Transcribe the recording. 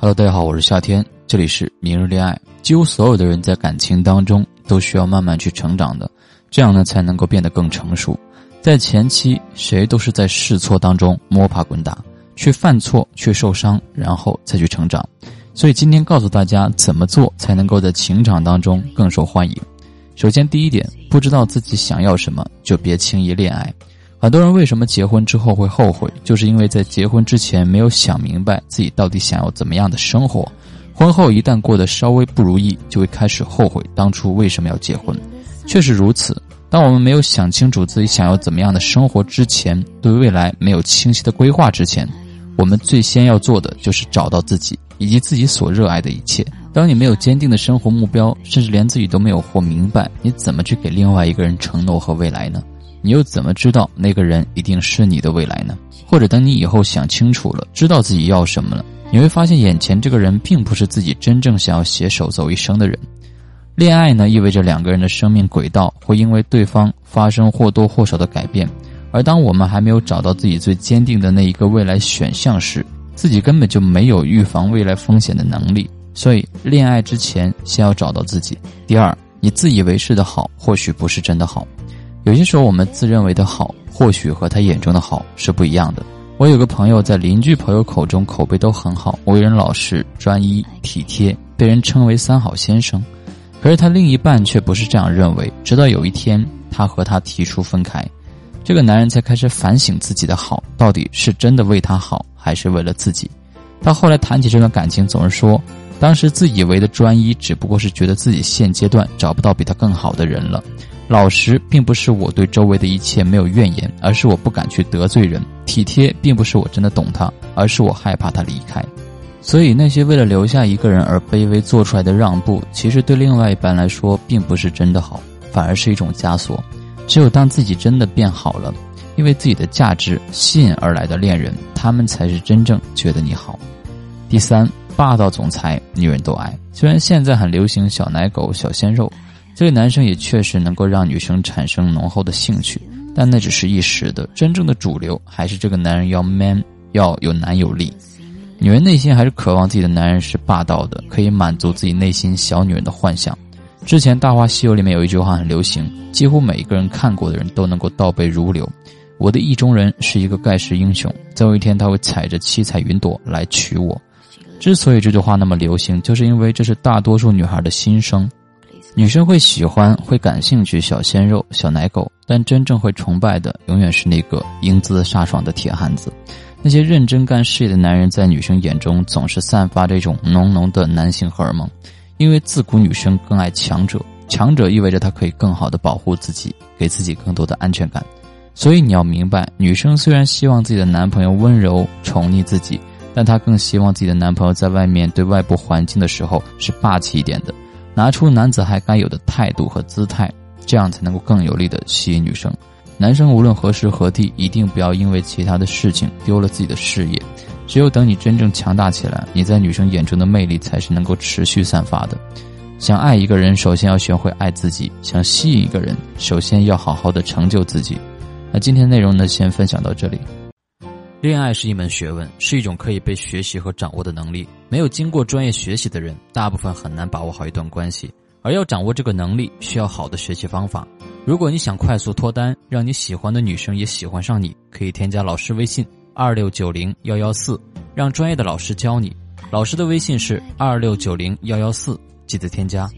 Hello，大家好，我是夏天，这里是明日恋爱。几乎所有的人在感情当中都需要慢慢去成长的，这样呢才能够变得更成熟。在前期，谁都是在试错当中摸爬滚打，去犯错，去受伤，然后再去成长。所以今天告诉大家怎么做才能够在情场当中更受欢迎。首先，第一点，不知道自己想要什么，就别轻易恋爱。很多人为什么结婚之后会后悔，就是因为在结婚之前没有想明白自己到底想要怎么样的生活，婚后一旦过得稍微不如意，就会开始后悔当初为什么要结婚。确实如此，当我们没有想清楚自己想要怎么样的生活之前，对未来没有清晰的规划之前，我们最先要做的就是找到自己以及自己所热爱的一切。当你没有坚定的生活目标，甚至连自己都没有活明白，你怎么去给另外一个人承诺和未来呢？你又怎么知道那个人一定是你的未来呢？或者等你以后想清楚了，知道自己要什么了，你会发现眼前这个人并不是自己真正想要携手走一生的人。恋爱呢，意味着两个人的生命轨道会因为对方发生或多或少的改变，而当我们还没有找到自己最坚定的那一个未来选项时，自己根本就没有预防未来风险的能力。所以，恋爱之前先要找到自己。第二，你自以为是的好，或许不是真的好。有些时候，我们自认为的好，或许和他眼中的好是不一样的。我有个朋友，在邻居朋友口中口碑都很好，为人老实、专一、体贴，被人称为“三好先生”。可是他另一半却不是这样认为。直到有一天，他和他提出分开，这个男人才开始反省自己的好到底是真的为他好，还是为了自己。他后来谈起这段感情，总是说，当时自以为的专一，只不过是觉得自己现阶段找不到比他更好的人了。老实并不是我对周围的一切没有怨言，而是我不敢去得罪人；体贴并不是我真的懂他，而是我害怕他离开。所以那些为了留下一个人而卑微做出来的让步，其实对另外一半来说并不是真的好，反而是一种枷锁。只有当自己真的变好了，因为自己的价值吸引而来的恋人，他们才是真正觉得你好。第三，霸道总裁女人都爱。虽然现在很流行小奶狗、小鲜肉。这个男生也确实能够让女生产生浓厚的兴趣，但那只是一时的。真正的主流还是这个男人要 man，要有男有力。女人内心还是渴望自己的男人是霸道的，可以满足自己内心小女人的幻想。之前《大话西游》里面有一句话很流行，几乎每一个人看过的人都能够倒背如流。我的意中人是一个盖世英雄，总有一天他会踩着七彩云朵来娶我。之所以这句话那么流行，就是因为这是大多数女孩的心声。女生会喜欢、会感兴趣小鲜肉、小奶狗，但真正会崇拜的，永远是那个英姿飒爽的铁汉子。那些认真干事业的男人，在女生眼中总是散发着一种浓浓的男性荷尔蒙，因为自古女生更爱强者，强者意味着她可以更好的保护自己，给自己更多的安全感。所以你要明白，女生虽然希望自己的男朋友温柔宠溺自己，但她更希望自己的男朋友在外面对外部环境的时候是霸气一点的。拿出男子汉该有的态度和姿态，这样才能够更有力的吸引女生。男生无论何时何地，一定不要因为其他的事情丢了自己的事业。只有等你真正强大起来，你在女生眼中的魅力才是能够持续散发的。想爱一个人，首先要学会爱自己；想吸引一个人，首先要好好的成就自己。那今天内容呢，先分享到这里。恋爱是一门学问，是一种可以被学习和掌握的能力。没有经过专业学习的人，大部分很难把握好一段关系。而要掌握这个能力，需要好的学习方法。如果你想快速脱单，让你喜欢的女生也喜欢上你，可以添加老师微信二六九零幺幺四，让专业的老师教你。老师的微信是二六九零幺幺四，记得添加。